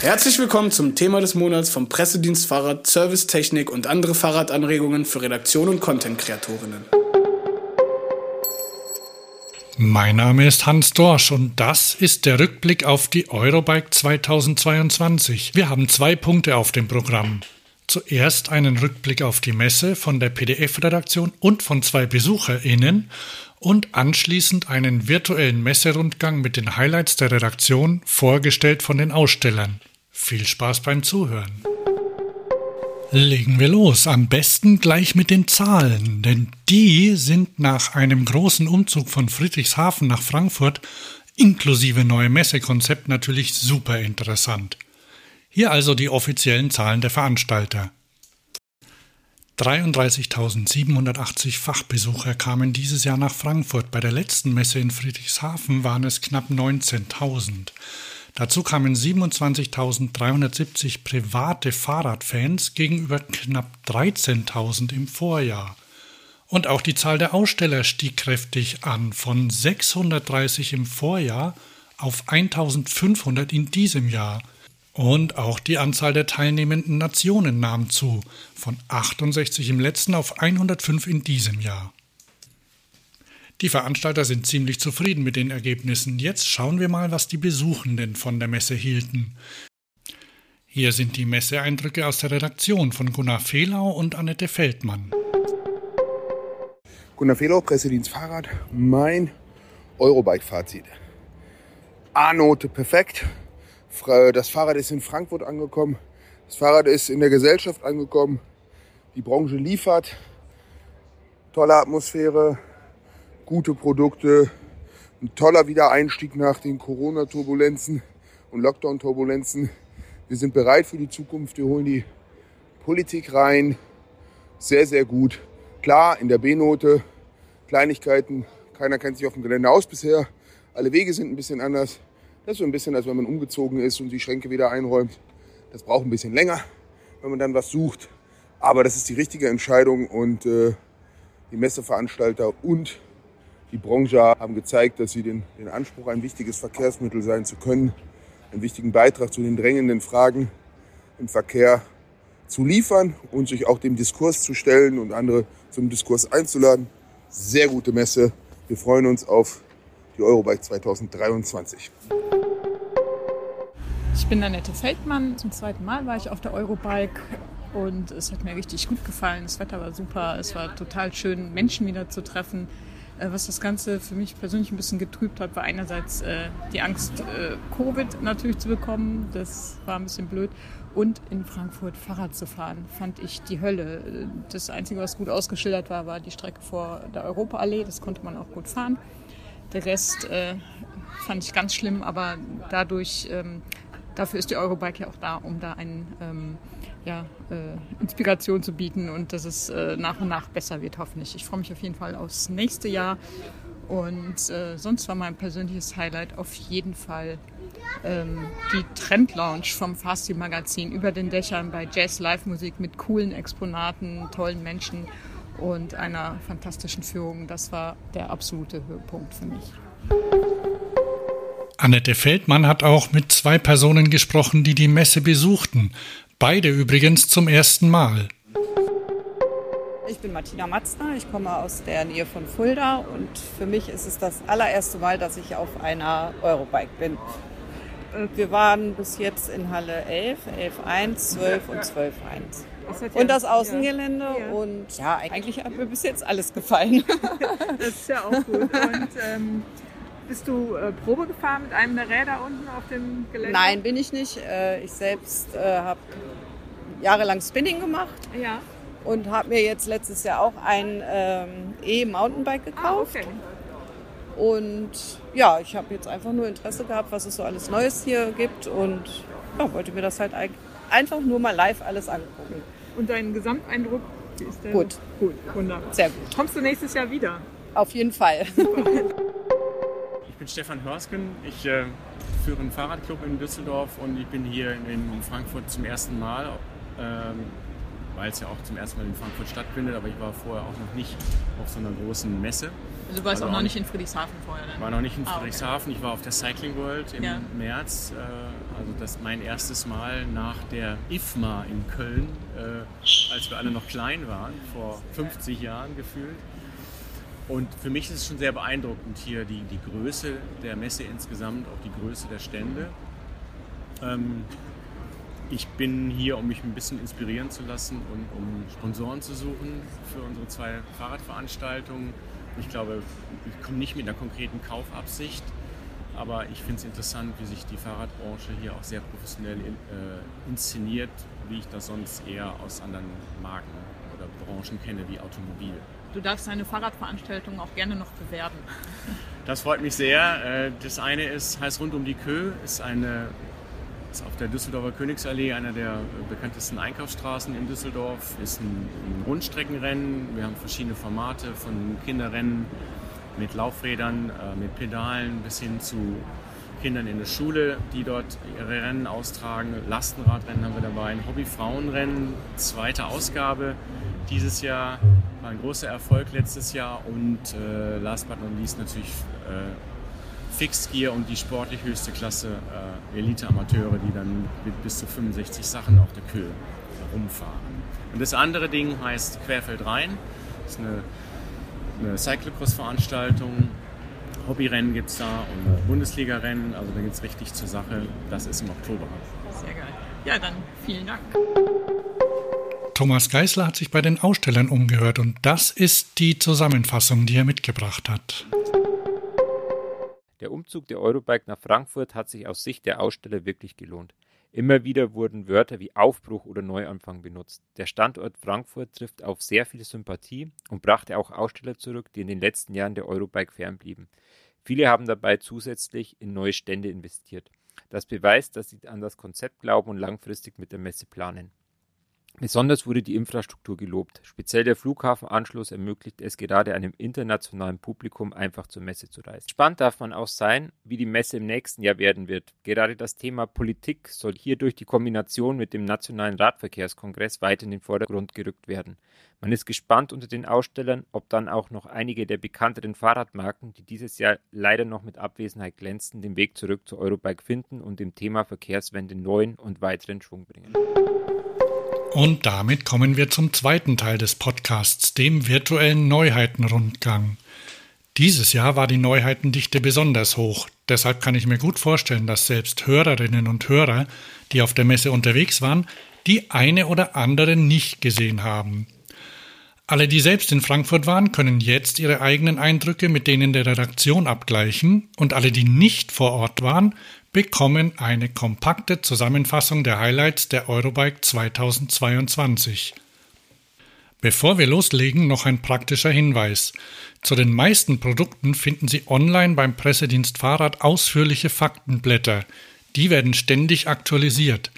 Herzlich willkommen zum Thema des Monats vom Pressedienst Fahrrad, Servicetechnik und andere Fahrradanregungen für Redaktion und Content-Kreatorinnen. Mein Name ist Hans Dorsch und das ist der Rückblick auf die Eurobike 2022. Wir haben zwei Punkte auf dem Programm. Zuerst einen Rückblick auf die Messe von der PDF-Redaktion und von zwei BesucherInnen und anschließend einen virtuellen Messerundgang mit den Highlights der Redaktion, vorgestellt von den Ausstellern. Viel Spaß beim Zuhören. Legen wir los, am besten gleich mit den Zahlen, denn die sind nach einem großen Umzug von Friedrichshafen nach Frankfurt inklusive neue Messekonzept natürlich super interessant. Hier also die offiziellen Zahlen der Veranstalter. 33.780 Fachbesucher kamen dieses Jahr nach Frankfurt. Bei der letzten Messe in Friedrichshafen waren es knapp 19.000. Dazu kamen 27.370 private Fahrradfans gegenüber knapp 13.000 im Vorjahr. Und auch die Zahl der Aussteller stieg kräftig an, von 630 im Vorjahr auf 1500 in diesem Jahr. Und auch die Anzahl der teilnehmenden Nationen nahm zu, von 68 im letzten auf 105 in diesem Jahr. Die Veranstalter sind ziemlich zufrieden mit den Ergebnissen. Jetzt schauen wir mal, was die Besuchenden von der Messe hielten. Hier sind die Messeeindrücke aus der Redaktion von Gunnar Fehlau und Annette Feldmann. Gunnar Fehlau, Pressedienst Fahrrad. Mein Eurobike-Fazit. A-Note perfekt. Das Fahrrad ist in Frankfurt angekommen. Das Fahrrad ist in der Gesellschaft angekommen. Die Branche liefert. Tolle Atmosphäre, gute Produkte, ein toller Wiedereinstieg nach den Corona-Turbulenzen und Lockdown-Turbulenzen. Wir sind bereit für die Zukunft. Wir holen die Politik rein. Sehr, sehr gut. Klar, in der B-Note, Kleinigkeiten. Keiner kennt sich auf dem Gelände aus bisher. Alle Wege sind ein bisschen anders. Das ist so ein bisschen, als wenn man umgezogen ist und die Schränke wieder einräumt. Das braucht ein bisschen länger, wenn man dann was sucht. Aber das ist die richtige Entscheidung und äh, die Messeveranstalter und die Branche haben gezeigt, dass sie den, den Anspruch, ein wichtiges Verkehrsmittel sein zu können, einen wichtigen Beitrag zu den drängenden Fragen im Verkehr zu liefern und sich auch dem Diskurs zu stellen und andere zum Diskurs einzuladen. Sehr gute Messe. Wir freuen uns auf die Eurobike 2023. Ich bin Annette Feldmann. Zum zweiten Mal war ich auf der Eurobike und es hat mir richtig gut gefallen. Das Wetter war super. Es war total schön, Menschen wieder zu treffen. Äh, was das Ganze für mich persönlich ein bisschen getrübt hat, war einerseits äh, die Angst, äh, Covid natürlich zu bekommen. Das war ein bisschen blöd. Und in Frankfurt Fahrrad zu fahren, fand ich die Hölle. Das Einzige, was gut ausgeschildert war, war die Strecke vor der Europaallee. Das konnte man auch gut fahren. Der Rest äh, fand ich ganz schlimm, aber dadurch ähm, dafür ist die Eurobike ja auch da, um da einen ähm, ja, äh, Inspiration zu bieten und dass es äh, nach und nach besser wird, hoffentlich. Ich freue mich auf jeden Fall aufs nächste Jahr. Und äh, sonst war mein persönliches Highlight auf jeden Fall ähm, die Trend Lounge vom Fasti Magazin über den Dächern bei Jazz Live Musik mit coolen Exponaten, tollen Menschen und einer fantastischen Führung. Das war der absolute Höhepunkt für mich. Annette Feldmann hat auch mit zwei Personen gesprochen, die die Messe besuchten. Beide übrigens zum ersten Mal. Ich bin Martina Matzner, ich komme aus der Nähe von Fulda und für mich ist es das allererste Mal, dass ich auf einer Eurobike bin. Wir waren bis jetzt in Halle 11, 11.1, 12 und 12.1. Und das Außengelände ja. und ja, eigentlich hat mir bis jetzt alles gefallen. Das ist ja auch gut. Und ähm, bist du äh, Probe gefahren mit einem der Räder unten auf dem Gelände? Nein, bin ich nicht. Äh, ich selbst äh, habe jahrelang Spinning gemacht. Ja. Und habe mir jetzt letztes Jahr auch ein ähm, E-Mountainbike gekauft. Ah, okay. Und ja, ich habe jetzt einfach nur Interesse gehabt, was es so alles Neues hier gibt und ja, wollte mir das halt einfach nur mal live alles angucken. Und dein Gesamteindruck, wie ist der? Gut. Gut, wunderbar. Sehr gut. Kommst du nächstes Jahr wieder? Auf jeden Fall. Ich bin Stefan Hörsken. Ich äh, führe einen Fahrradclub in Düsseldorf und ich bin hier in Frankfurt zum ersten Mal, ähm, weil es ja auch zum ersten Mal in Frankfurt stattfindet, aber ich war vorher auch noch nicht auf so einer großen Messe. Also du warst also auch noch nicht in Friedrichshafen vorher? Ich war noch nicht in Friedrichshafen. Ich war auf der Cycling World im ja. März. Äh, also das mein erstes Mal nach der IFMA in Köln, äh, als wir alle noch klein waren, vor 50 Jahren gefühlt. Und für mich ist es schon sehr beeindruckend hier die, die Größe der Messe insgesamt, auch die Größe der Stände. Ähm, ich bin hier, um mich ein bisschen inspirieren zu lassen und um Sponsoren zu suchen für unsere zwei Fahrradveranstaltungen. Ich glaube, ich komme nicht mit einer konkreten Kaufabsicht, aber ich finde es interessant, wie sich die Fahrradbranche hier auch sehr professionell äh, inszeniert, wie ich das sonst eher aus anderen Marken oder Branchen kenne, wie Automobil. Du darfst deine Fahrradveranstaltung auch gerne noch bewerben. Das freut mich sehr. Äh, das eine ist, heißt Rund um die Kö, ist eine ist auf der Düsseldorfer Königsallee, einer der bekanntesten Einkaufsstraßen in Düsseldorf, ist ein, ein Rundstreckenrennen. Wir haben verschiedene Formate von Kinderrennen mit Laufrädern, äh, mit Pedalen bis hin zu Kindern in der Schule, die dort ihre Rennen austragen. Lastenradrennen haben wir dabei, ein Hobby-Frauenrennen, zweite Ausgabe dieses Jahr. War ein großer Erfolg letztes Jahr und äh, last but not least natürlich äh, Fixed Gear und die sportlich höchste Klasse äh, Elite-Amateure, die dann mit bis zu 65 Sachen auf der Kühe rumfahren. Und das andere Ding heißt Querfeld rein. Das ist eine, eine Cyclocross-Veranstaltung. Hobbyrennen gibt es da und Bundesliga-Rennen, also da geht es richtig zur Sache. Das ist im Oktober. Sehr geil. Ja, dann vielen Dank. Thomas Geisler hat sich bei den Ausstellern umgehört und das ist die Zusammenfassung, die er mitgebracht hat. Der Umzug der Eurobike nach Frankfurt hat sich aus Sicht der Aussteller wirklich gelohnt. Immer wieder wurden Wörter wie Aufbruch oder Neuanfang benutzt. Der Standort Frankfurt trifft auf sehr viel Sympathie und brachte auch Aussteller zurück, die in den letzten Jahren der Eurobike fernblieben. Viele haben dabei zusätzlich in neue Stände investiert. Das beweist, dass sie an das Konzept glauben und langfristig mit der Messe planen. Besonders wurde die Infrastruktur gelobt. Speziell der Flughafenanschluss ermöglicht es gerade einem internationalen Publikum einfach zur Messe zu reisen. Spannend darf man auch sein, wie die Messe im nächsten Jahr werden wird. Gerade das Thema Politik soll hier durch die Kombination mit dem Nationalen Radverkehrskongress weit in den Vordergrund gerückt werden. Man ist gespannt unter den Ausstellern, ob dann auch noch einige der bekannteren Fahrradmarken, die dieses Jahr leider noch mit Abwesenheit glänzten, den Weg zurück zur Eurobike finden und dem Thema Verkehrswende neuen und weiteren Schwung bringen. Und damit kommen wir zum zweiten Teil des Podcasts, dem virtuellen Neuheitenrundgang. Dieses Jahr war die Neuheitendichte besonders hoch, deshalb kann ich mir gut vorstellen, dass selbst Hörerinnen und Hörer, die auf der Messe unterwegs waren, die eine oder andere nicht gesehen haben. Alle, die selbst in Frankfurt waren, können jetzt ihre eigenen Eindrücke mit denen der Redaktion abgleichen, und alle, die nicht vor Ort waren, bekommen eine kompakte Zusammenfassung der Highlights der Eurobike 2022. Bevor wir loslegen, noch ein praktischer Hinweis. Zu den meisten Produkten finden Sie online beim Pressedienst Fahrrad ausführliche Faktenblätter. Die werden ständig aktualisiert.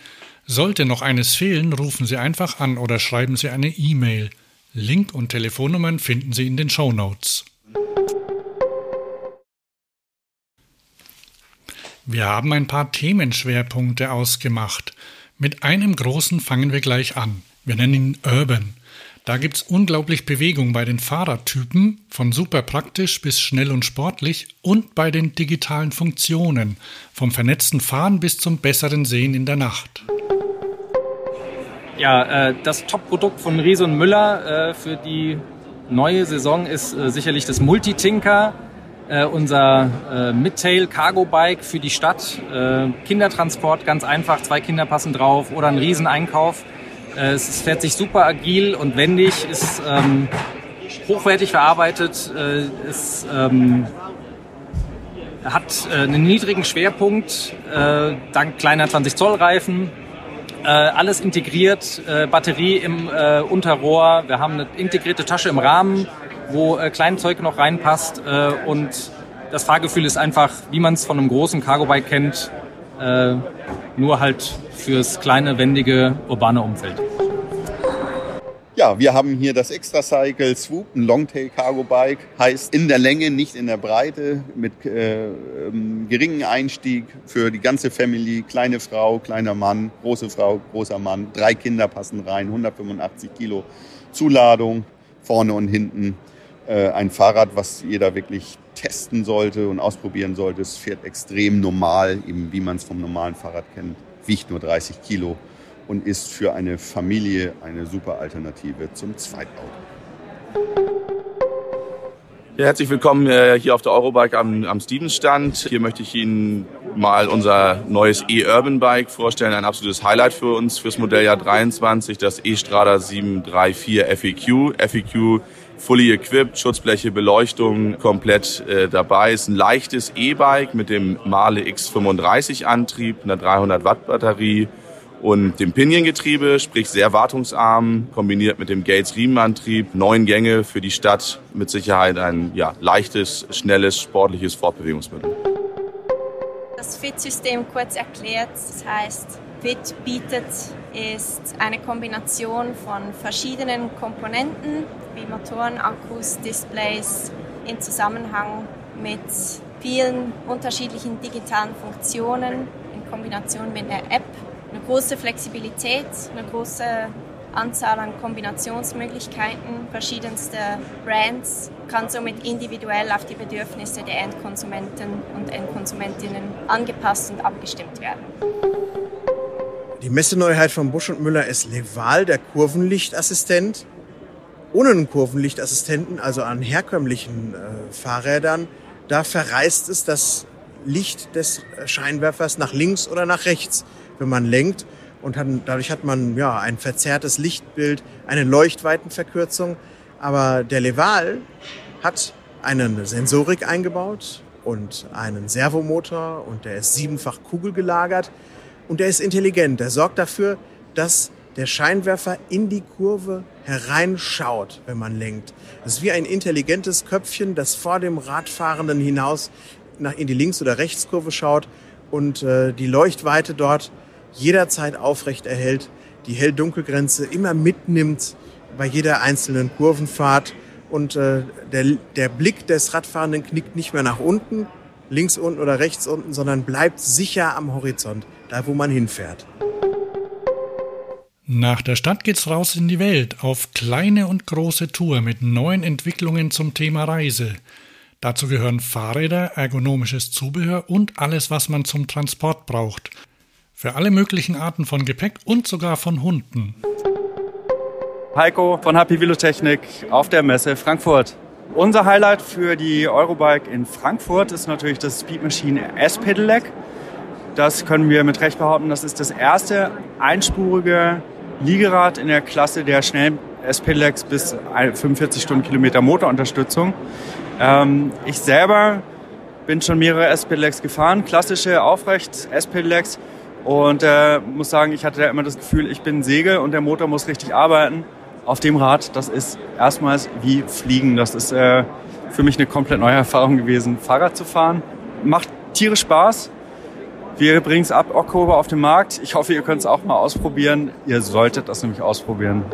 Sollte noch eines fehlen, rufen Sie einfach an oder schreiben Sie eine E-Mail. Link und Telefonnummern finden Sie in den Show Notes. Wir haben ein paar Themenschwerpunkte ausgemacht. Mit einem großen fangen wir gleich an. Wir nennen ihn Urban. Da gibt's unglaublich Bewegung bei den Fahrradtypen, von super praktisch bis schnell und sportlich und bei den digitalen Funktionen, vom vernetzten Fahren bis zum besseren Sehen in der Nacht. Ja, äh, das Top-Produkt von Riese und Müller äh, für die neue Saison ist äh, sicherlich das Multitinker äh, unser äh, Midtail Cargo Bike für die Stadt. Äh, Kindertransport, ganz einfach, zwei Kinder passen drauf oder ein Rieseneinkauf. Äh, es fährt sich super agil und wendig, ist ähm, hochwertig verarbeitet, ist, ähm, hat einen niedrigen Schwerpunkt, dank kleiner 20 Zoll Reifen, äh, alles integriert, äh, Batterie im äh, Unterrohr, wir haben eine integrierte Tasche im Rahmen, wo äh, Kleinzeug noch reinpasst äh, und das Fahrgefühl ist einfach, wie man es von einem großen Cargo-Bike kennt, äh, nur halt fürs kleine, wendige, urbane Umfeld. Ja, wir haben hier das Extra Cycle Swoop, ein Longtail Cargo Bike, heißt in der Länge, nicht in der Breite, mit äh, ähm, geringem Einstieg für die ganze Family, kleine Frau, kleiner Mann, große Frau, großer Mann, drei Kinder passen rein, 185 Kilo Zuladung, vorne und hinten. Äh, ein Fahrrad, was jeder wirklich testen sollte und ausprobieren sollte. Es fährt extrem normal, eben wie man es vom normalen Fahrrad kennt, wiegt nur 30 Kilo und ist für eine Familie eine super Alternative zum Zweitauto. Ja, herzlich willkommen äh, hier auf der Eurobike am, am Stevens-Stand. Hier möchte ich Ihnen mal unser neues E-Urban Bike vorstellen. Ein absolutes Highlight für uns fürs Modelljahr 23, das E-Strada 734 FEQ. FEQ fully equipped, Schutzbleche, Beleuchtung komplett äh, dabei. Ist ein leichtes E-Bike mit dem Male X35 Antrieb, einer 300 Watt Batterie und dem Pinion-Getriebe, sprich sehr wartungsarm, kombiniert mit dem Gates-Riemenantrieb, neun Gänge für die Stadt, mit Sicherheit ein ja, leichtes, schnelles, sportliches Fortbewegungsmittel. Das FIT-System kurz erklärt, das heißt, FIT bietet ist eine Kombination von verschiedenen Komponenten wie Motoren, Akkus, Displays in Zusammenhang mit vielen unterschiedlichen digitalen Funktionen in Kombination mit einer App eine große Flexibilität, eine große Anzahl an Kombinationsmöglichkeiten, verschiedenste Brands, kann somit individuell auf die Bedürfnisse der Endkonsumenten und Endkonsumentinnen angepasst und abgestimmt werden. Die Messeneuheit von Busch und Müller ist Leval, der Kurvenlichtassistent. Ohne einen Kurvenlichtassistenten, also an herkömmlichen äh, Fahrrädern, da verreißt es das Licht des Scheinwerfers nach links oder nach rechts wenn man lenkt. Und hat, dadurch hat man ja ein verzerrtes Lichtbild, eine Leuchtweitenverkürzung. Aber der Leval hat eine Sensorik eingebaut und einen Servomotor und der ist siebenfach kugelgelagert und der ist intelligent. Der sorgt dafür, dass der Scheinwerfer in die Kurve hereinschaut, wenn man lenkt. Das ist wie ein intelligentes Köpfchen, das vor dem Radfahrenden hinaus nach in die Links- oder Rechtskurve schaut und äh, die Leuchtweite dort jederzeit aufrecht erhält, die Hell-Dunkel-Grenze immer mitnimmt bei jeder einzelnen Kurvenfahrt und äh, der, der Blick des Radfahrenden knickt nicht mehr nach unten, links unten oder rechts unten, sondern bleibt sicher am Horizont, da wo man hinfährt. Nach der Stadt geht's raus in die Welt auf kleine und große Tour mit neuen Entwicklungen zum Thema Reise. Dazu gehören Fahrräder, ergonomisches Zubehör und alles, was man zum Transport braucht. Für alle möglichen Arten von Gepäck und sogar von Hunden. Heiko von Happy Velotechnik auf der Messe Frankfurt. Unser Highlight für die Eurobike in Frankfurt ist natürlich das Speed Machine S-Pedelec. Das können wir mit Recht behaupten, das ist das erste einspurige Liegerad in der Klasse der schnellen S-Pedelecs bis 45 Stundenkilometer Motorunterstützung. Ähm, ich selber bin schon mehrere S-Pedelecs gefahren, klassische aufrecht S-Pedelecs und äh, muss sagen, ich hatte da immer das Gefühl, ich bin Segel und der Motor muss richtig arbeiten. Auf dem Rad, das ist erstmals wie Fliegen. Das ist äh, für mich eine komplett neue Erfahrung gewesen, Fahrrad zu fahren. Macht tierisch Spaß. Wir bringen es ab Oktober auf den Markt. Ich hoffe, ihr könnt es auch mal ausprobieren. Ihr solltet das nämlich ausprobieren.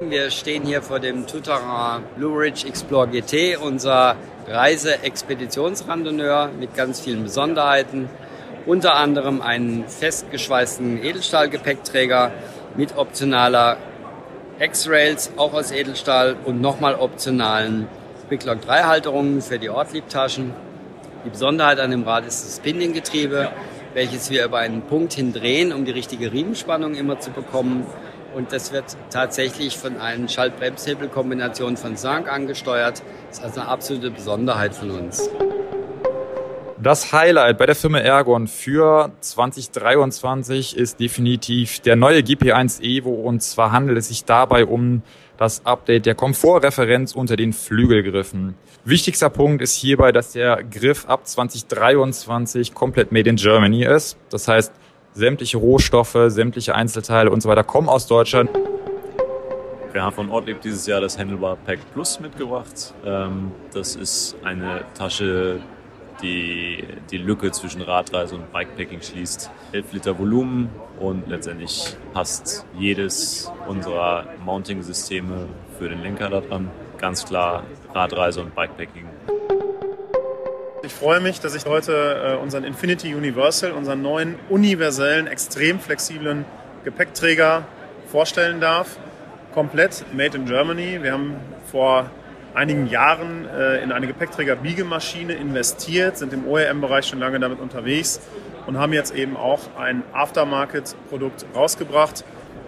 Wir stehen hier vor dem Touterrain Blue Ridge Explore GT, unser Reise-Expeditionsrandonneur mit ganz vielen Besonderheiten unter anderem einen festgeschweißten Edelstahlgepäckträger mit optionaler X-Rails, auch aus Edelstahl und nochmal optionalen Quicklock 3 Halterungen für die Ortliebtaschen. Die Besonderheit an dem Rad ist das Pinion-Getriebe, welches wir über einen Punkt hin drehen, um die richtige Riemenspannung immer zu bekommen. Und das wird tatsächlich von einer Schalt-Bremshebel-Kombination von Sank angesteuert. Das ist also eine absolute Besonderheit von uns. Das Highlight bei der Firma Ergon für 2023 ist definitiv der neue GP1 Evo und zwar handelt es sich dabei um das Update der Komfortreferenz unter den Flügelgriffen. Wichtigster Punkt ist hierbei, dass der Griff ab 2023 komplett made in Germany ist. Das heißt, sämtliche Rohstoffe, sämtliche Einzelteile und so weiter kommen aus Deutschland. Wir haben von Ortlieb dieses Jahr das Handlebar Pack Plus mitgebracht. Ähm, das ist eine Tasche, die die Lücke zwischen Radreise und Bikepacking schließt. 11 Liter Volumen und letztendlich passt jedes unserer Mounting-Systeme für den Lenker daran. Ganz klar Radreise und Bikepacking. Ich freue mich, dass ich heute äh, unseren Infinity Universal, unseren neuen universellen, extrem flexiblen Gepäckträger vorstellen darf. Komplett made in Germany. Wir haben vor einigen Jahren äh, in eine Gepäckträger-Biegemaschine investiert, sind im OEM-Bereich schon lange damit unterwegs und haben jetzt eben auch ein Aftermarket-Produkt rausgebracht,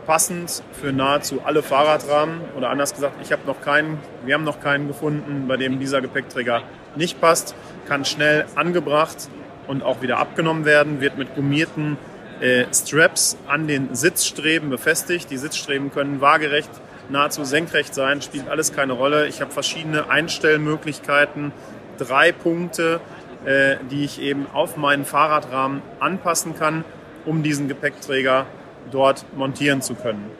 passend für nahezu alle Fahrradrahmen. Oder anders gesagt, ich habe noch keinen, wir haben noch keinen gefunden, bei dem dieser Gepäckträger nicht passt, kann schnell angebracht und auch wieder abgenommen werden, wird mit gummierten äh, Straps an den Sitzstreben befestigt. Die Sitzstreben können waagerecht, nahezu senkrecht sein, spielt alles keine Rolle. Ich habe verschiedene Einstellmöglichkeiten, drei Punkte, äh, die ich eben auf meinen Fahrradrahmen anpassen kann, um diesen Gepäckträger dort montieren zu können.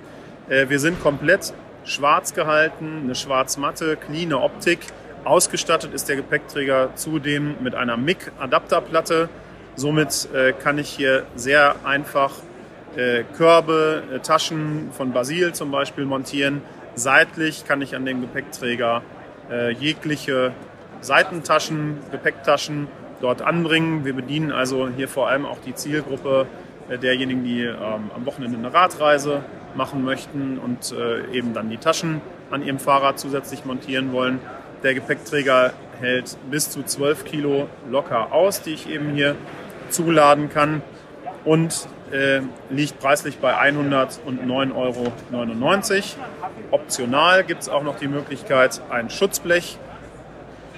Äh, wir sind komplett schwarz gehalten, eine schwarz-matte, clean Optik. Ausgestattet ist der Gepäckträger zudem mit einer MIG-Adapterplatte. Somit äh, kann ich hier sehr einfach Körbe, äh, Taschen von Basil zum Beispiel montieren. Seitlich kann ich an dem Gepäckträger äh, jegliche Seitentaschen, Gepäcktaschen dort anbringen. Wir bedienen also hier vor allem auch die Zielgruppe äh, derjenigen, die ähm, am Wochenende eine Radreise machen möchten und äh, eben dann die Taschen an ihrem Fahrrad zusätzlich montieren wollen. Der Gepäckträger hält bis zu 12 Kilo locker aus, die ich eben hier zuladen kann und äh, liegt preislich bei 109,99 Euro. Optional gibt es auch noch die Möglichkeit, ein Schutzblech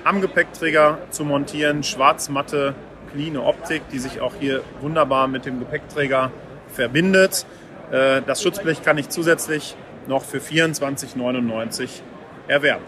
am Gepäckträger zu montieren, schwarz-matte, clean Optik, die sich auch hier wunderbar mit dem Gepäckträger verbindet. Äh, das Schutzblech kann ich zusätzlich noch für 24,99 erwerben.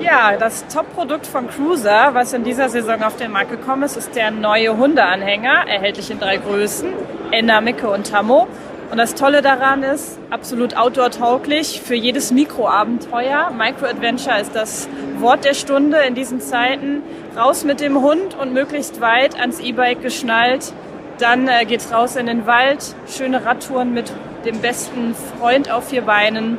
Ja, das Top-Produkt von Cruiser, was in dieser Saison auf den Markt gekommen ist, ist der neue Hundeanhänger, erhältlich in drei Größen, Enna, Micke und Tammo. Und das Tolle daran ist, absolut outdoor-tauglich für jedes Mikroabenteuer. Micro-Adventure ist das Wort der Stunde in diesen Zeiten. Raus mit dem Hund und möglichst weit ans E-Bike geschnallt. Dann äh, geht's raus in den Wald, schöne Radtouren mit dem besten Freund auf vier Beinen.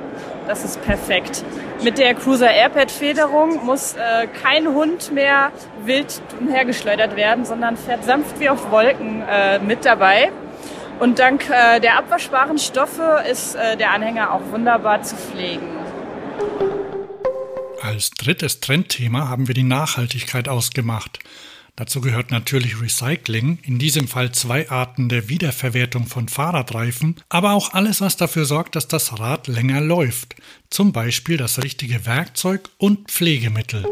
Das ist perfekt. Mit der Cruiser Airpad Federung muss äh, kein Hund mehr wild umhergeschleudert werden, sondern fährt sanft wie auf Wolken äh, mit dabei. Und dank äh, der abwaschbaren Stoffe ist äh, der Anhänger auch wunderbar zu pflegen. Als drittes Trendthema haben wir die Nachhaltigkeit ausgemacht. Dazu gehört natürlich Recycling, in diesem Fall zwei Arten der Wiederverwertung von Fahrradreifen, aber auch alles, was dafür sorgt, dass das Rad länger läuft, zum Beispiel das richtige Werkzeug und Pflegemittel.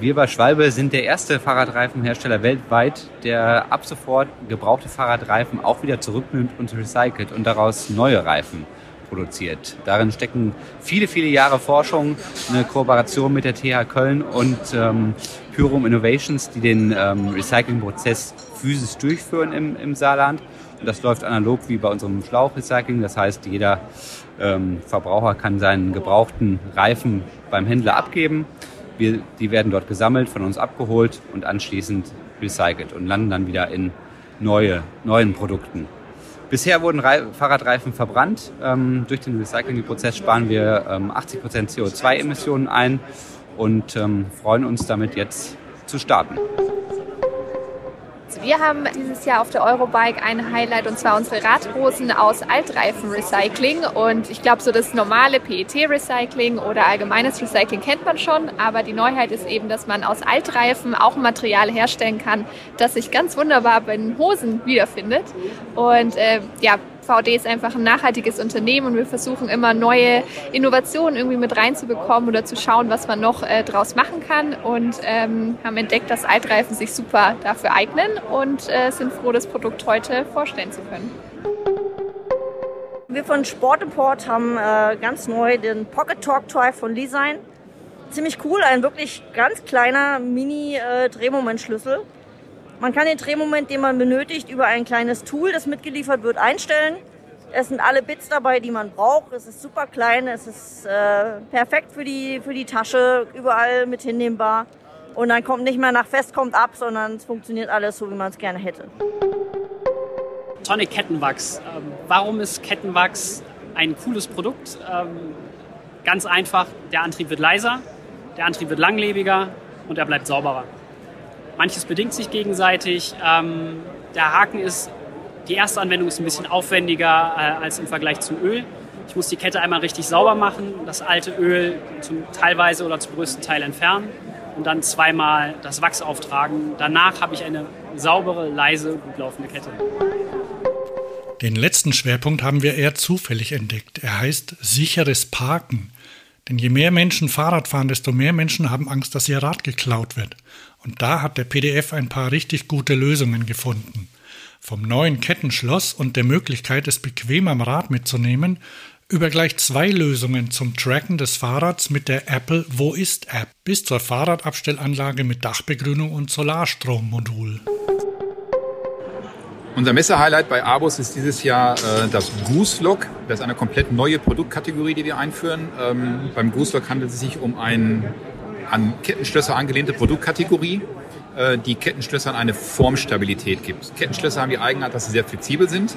Wir bei Schwalbe sind der erste Fahrradreifenhersteller weltweit, der ab sofort gebrauchte Fahrradreifen auch wieder zurücknimmt und recycelt und daraus neue Reifen produziert. Darin stecken viele, viele Jahre Forschung, eine Kooperation mit der TH Köln und ähm, Pyrum Innovations, die den ähm, Recyclingprozess physisch durchführen im, im Saarland. Und das läuft analog wie bei unserem Schlauchrecycling. Das heißt, jeder ähm, Verbraucher kann seinen gebrauchten Reifen beim Händler abgeben. Wir, die werden dort gesammelt, von uns abgeholt und anschließend recycelt und landen dann wieder in neue, neuen Produkten. Bisher wurden Re Fahrradreifen verbrannt. Ähm, durch den Recyclingprozess sparen wir ähm, 80% CO2-Emissionen ein und ähm, freuen uns damit jetzt zu starten. Wir haben dieses Jahr auf der Eurobike ein Highlight und zwar unsere Radhosen aus Altreifen-Recycling. Und ich glaube, so das normale PET-Recycling oder allgemeines Recycling kennt man schon. Aber die Neuheit ist eben, dass man aus Altreifen auch Material herstellen kann, das sich ganz wunderbar bei den Hosen wiederfindet. Und äh, ja, VD ist einfach ein nachhaltiges Unternehmen und wir versuchen immer neue Innovationen irgendwie mit reinzubekommen oder zu schauen, was man noch äh, draus machen kann und ähm, haben entdeckt, dass Altreifen sich super dafür eignen und äh, sind froh, das Produkt heute vorstellen zu können. Wir von Sport Import haben äh, ganz neu den Pocket Talk Toy von Design. Ziemlich cool, ein wirklich ganz kleiner Mini-Drehmomentschlüssel. Man kann den Drehmoment, den man benötigt, über ein kleines Tool, das mitgeliefert wird, einstellen. Es sind alle Bits dabei, die man braucht. Es ist super klein, es ist äh, perfekt für die, für die Tasche, überall mit hinnehmbar. Und dann kommt nicht mehr nach fest, kommt ab, sondern es funktioniert alles so, wie man es gerne hätte. Tonic Kettenwachs. Ähm, warum ist Kettenwachs ein cooles Produkt? Ähm, ganz einfach, der Antrieb wird leiser, der Antrieb wird langlebiger und er bleibt sauberer. Manches bedingt sich gegenseitig. Ähm, der Haken ist, die erste Anwendung ist ein bisschen aufwendiger äh, als im Vergleich zum Öl. Ich muss die Kette einmal richtig sauber machen, das alte Öl zum teilweise oder zum größten Teil entfernen und dann zweimal das Wachs auftragen. Danach habe ich eine saubere, leise, gut laufende Kette. Den letzten Schwerpunkt haben wir eher zufällig entdeckt. Er heißt sicheres Parken. Denn je mehr Menschen Fahrrad fahren, desto mehr Menschen haben Angst, dass ihr Rad geklaut wird. Und da hat der PDF ein paar richtig gute Lösungen gefunden. Vom neuen Kettenschloss und der Möglichkeit, es bequem am Rad mitzunehmen, über gleich zwei Lösungen zum Tracken des Fahrrads mit der Apple Wo ist App bis zur Fahrradabstellanlage mit Dachbegrünung und Solarstrommodul. Unser Messehighlight bei Abus ist dieses Jahr äh, das Goose Lock. Das ist eine komplett neue Produktkategorie, die wir einführen. Ähm, beim Goose Lock handelt es sich um ein an Kettenschlösser angelehnte Produktkategorie, äh, die Kettenschlössern eine Formstabilität gibt. Kettenschlösser haben die Eigenart, dass sie sehr flexibel sind,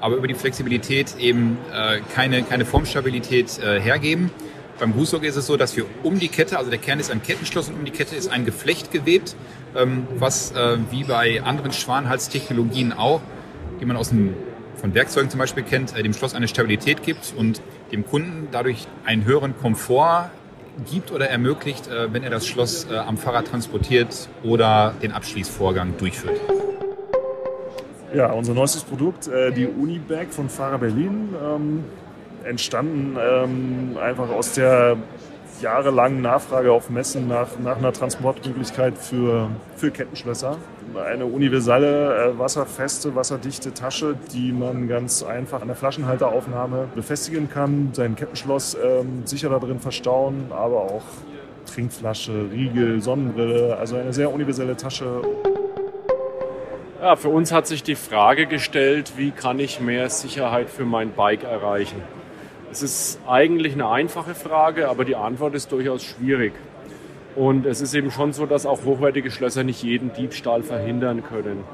aber über die Flexibilität eben äh, keine, keine Formstabilität äh, hergeben. Beim Goose ist es so, dass wir um die Kette, also der Kern ist ein Kettenschloss und um die Kette ist ein Geflecht gewebt, ähm, was äh, wie bei anderen Schwanhalstechnologien auch, die man aus dem, von Werkzeugen zum Beispiel kennt, äh, dem Schloss eine Stabilität gibt und dem Kunden dadurch einen höheren Komfort gibt oder ermöglicht, äh, wenn er das Schloss äh, am Fahrrad transportiert oder den Abschließvorgang durchführt. Ja, unser neuestes Produkt, äh, die Unibag von Fahrer Berlin. Ähm entstanden ähm, einfach aus der jahrelangen Nachfrage auf Messen nach, nach einer Transportmöglichkeit für, für Kettenschlösser. Eine universelle, äh, wasserfeste, wasserdichte Tasche, die man ganz einfach an der Flaschenhalteraufnahme befestigen kann, sein Kettenschloss ähm, sicher da drin verstauen, aber auch Trinkflasche, Riegel, Sonnenbrille, also eine sehr universelle Tasche. Ja, für uns hat sich die Frage gestellt, wie kann ich mehr Sicherheit für mein Bike erreichen? Es ist eigentlich eine einfache Frage, aber die Antwort ist durchaus schwierig. Und es ist eben schon so, dass auch hochwertige Schlösser nicht jeden Diebstahl verhindern können.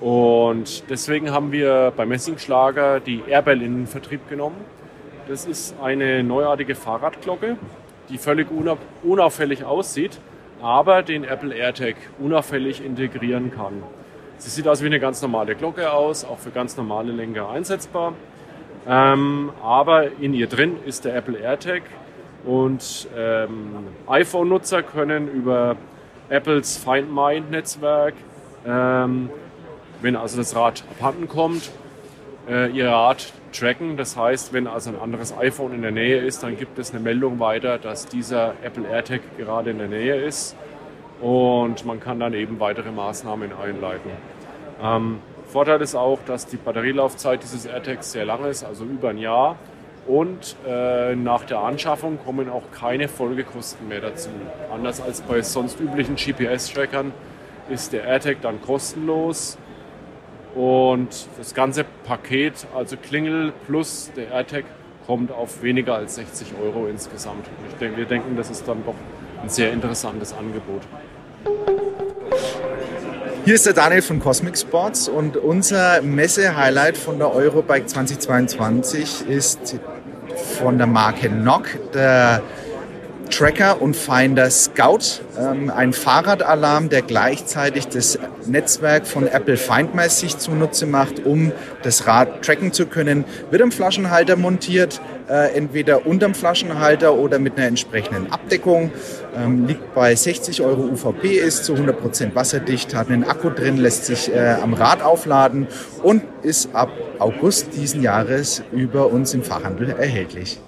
Und deswegen haben wir bei Messingschlager die Airbell in Vertrieb genommen. Das ist eine neuartige Fahrradglocke, die völlig unauffällig aussieht, aber den Apple AirTag unauffällig integrieren kann. Sie sieht also wie eine ganz normale Glocke aus, auch für ganz normale Lenker einsetzbar. Ähm, aber in ihr drin ist der Apple AirTag und ähm, iPhone-Nutzer können über Apples Find My Netzwerk, ähm, wenn also das Rad abhanden kommt, äh, ihr Rad tracken. Das heißt, wenn also ein anderes iPhone in der Nähe ist, dann gibt es eine Meldung weiter, dass dieser Apple AirTag gerade in der Nähe ist und man kann dann eben weitere Maßnahmen einleiten. Ähm, Vorteil ist auch, dass die Batterielaufzeit dieses AirTags sehr lang ist, also über ein Jahr. Und äh, nach der Anschaffung kommen auch keine Folgekosten mehr dazu. Anders als bei sonst üblichen GPS-Trackern ist der AirTag dann kostenlos. Und das ganze Paket, also Klingel plus der AirTag, kommt auf weniger als 60 Euro insgesamt. Ich denke, wir denken, das ist dann doch ein sehr interessantes Angebot. Hier ist der Daniel von Cosmic Sports und unser Messe-Highlight von der Eurobike 2022 ist von der Marke NOC, der Tracker und Finder Scout, ähm, ein Fahrradalarm, der gleichzeitig das Netzwerk von Apple Find My sich zunutze macht, um das Rad tracken zu können. Wird am Flaschenhalter montiert, äh, entweder unterm Flaschenhalter oder mit einer entsprechenden Abdeckung. Ähm, liegt bei 60 Euro UVP, ist zu 100% wasserdicht, hat einen Akku drin, lässt sich äh, am Rad aufladen und ist ab August diesen Jahres über uns im Fachhandel erhältlich.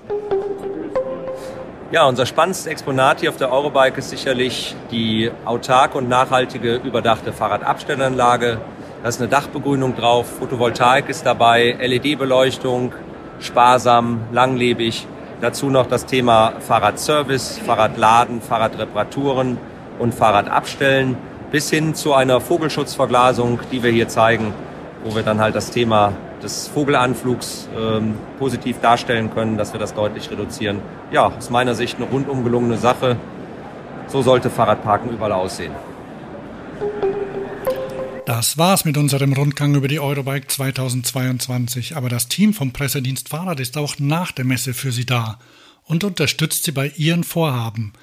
Ja, unser spannendstes Exponat hier auf der Eurobike ist sicherlich die autark und nachhaltige überdachte Fahrradabstellanlage. Da ist eine Dachbegrünung drauf, Photovoltaik ist dabei, LED-Beleuchtung, sparsam, langlebig. Dazu noch das Thema Fahrradservice, Fahrradladen, Fahrradreparaturen und Fahrradabstellen bis hin zu einer Vogelschutzverglasung, die wir hier zeigen, wo wir dann halt das Thema des Vogelanflugs ähm, positiv darstellen können, dass wir das deutlich reduzieren. Ja, aus meiner Sicht eine rundum gelungene Sache. So sollte Fahrradparken überall aussehen. Das war's mit unserem Rundgang über die Eurobike 2022. Aber das Team vom Pressedienst Fahrrad ist auch nach der Messe für Sie da und unterstützt Sie bei Ihren Vorhaben.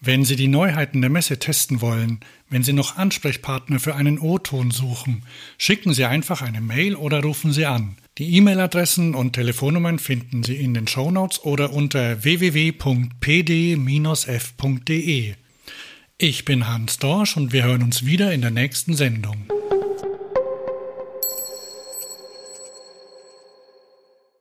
Wenn Sie die Neuheiten der Messe testen wollen, wenn Sie noch Ansprechpartner für einen O-Ton suchen, schicken Sie einfach eine Mail oder rufen Sie an. Die E-Mail-Adressen und Telefonnummern finden Sie in den Shownotes oder unter www.pd-f.de. Ich bin Hans Dorsch und wir hören uns wieder in der nächsten Sendung.